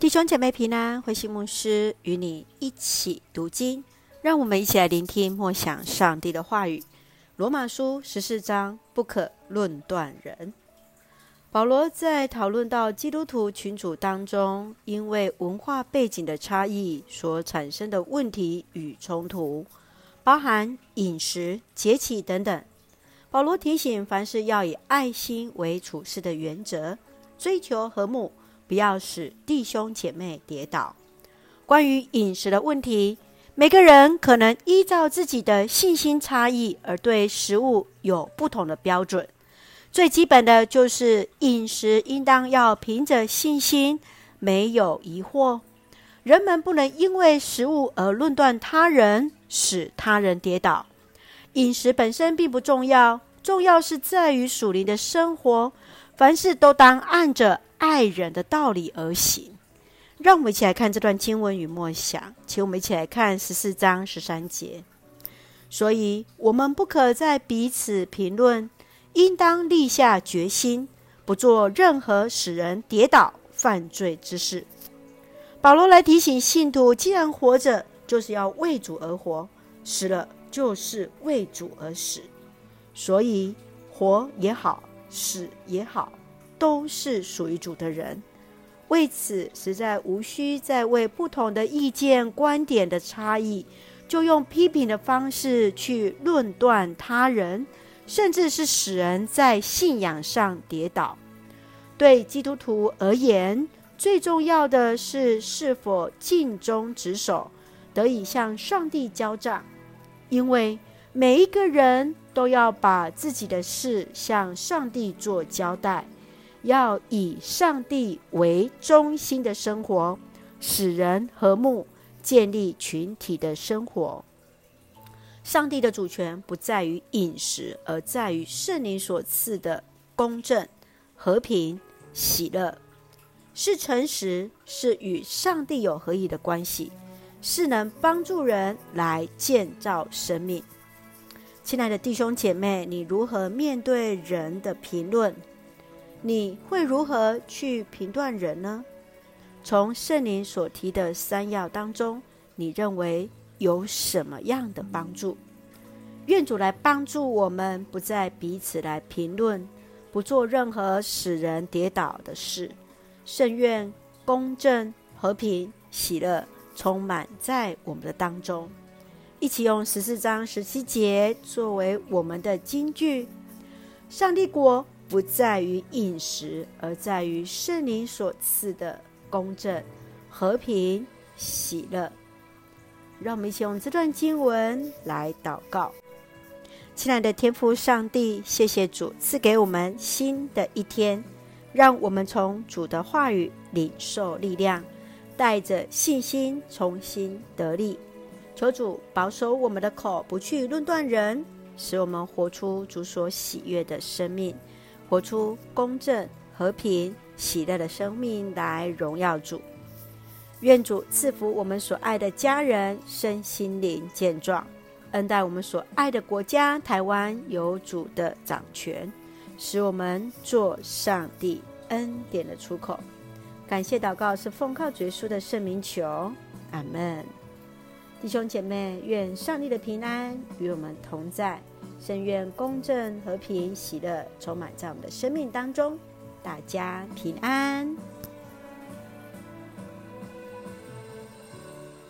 弟兄姐妹平安，慧馨牧师与你一起读经，让我们一起来聆听默想上帝的话语。罗马书十四章，不可论断人。保罗在讨论到基督徒群组当中，因为文化背景的差异所产生的问题与冲突，包含饮食、节气等等。保罗提醒，凡事要以爱心为处事的原则，追求和睦。不要使弟兄姐妹跌倒。关于饮食的问题，每个人可能依照自己的信心差异而对食物有不同的标准。最基本的就是饮食应当要凭着信心，没有疑惑。人们不能因为食物而论断他人，使他人跌倒。饮食本身并不重要，重要是在于属灵的生活。凡事都当按着爱人的道理而行。让我们一起来看这段经文与默想，请我们一起来看十四章十三节。所以，我们不可再彼此评论，应当立下决心，不做任何使人跌倒、犯罪之事。保罗来提醒信徒：既然活着，就是要为主而活；死了，就是为主而死。所以，活也好。死也好，都是属于主的人。为此，实在无需再为不同的意见、观点的差异，就用批评的方式去论断他人，甚至是使人在信仰上跌倒。对基督徒而言，最重要的是是否尽忠职守，得以向上帝交账，因为每一个人。都要把自己的事向上帝做交代，要以上帝为中心的生活，使人和睦，建立群体的生活。上帝的主权不在于饮食，而在于圣灵所赐的公正、和平、喜乐，是诚实，是与上帝有合一的关系，是能帮助人来建造生命。亲爱的弟兄姐妹，你如何面对人的评论？你会如何去评断人呢？从圣灵所提的三要当中，你认为有什么样的帮助？愿主来帮助我们，不再彼此来评论，不做任何使人跌倒的事。圣愿公正、和平、喜乐充满在我们的当中。一起用十四章十七节作为我们的金句。上帝国不在于饮食，而在于圣灵所赐的公正、和平、喜乐。让我们一起用这段经文来祷告。亲爱的天父上帝，谢谢主赐给我们新的一天，让我们从主的话语领受力量，带着信心重新得力。求主保守我们的口，不去论断人，使我们活出主所喜悦的生命，活出公正、和平、喜乐的生命来荣耀主。愿主赐福我们所爱的家人身心灵健壮，恩待我们所爱的国家台湾有主的掌权，使我们做上帝恩典的出口。感谢祷告是奉靠主耶稣的圣名求，阿门。弟兄姐妹，愿上帝的平安与我们同在，深愿公正、和平、喜乐充满在我们的生命当中。大家平安。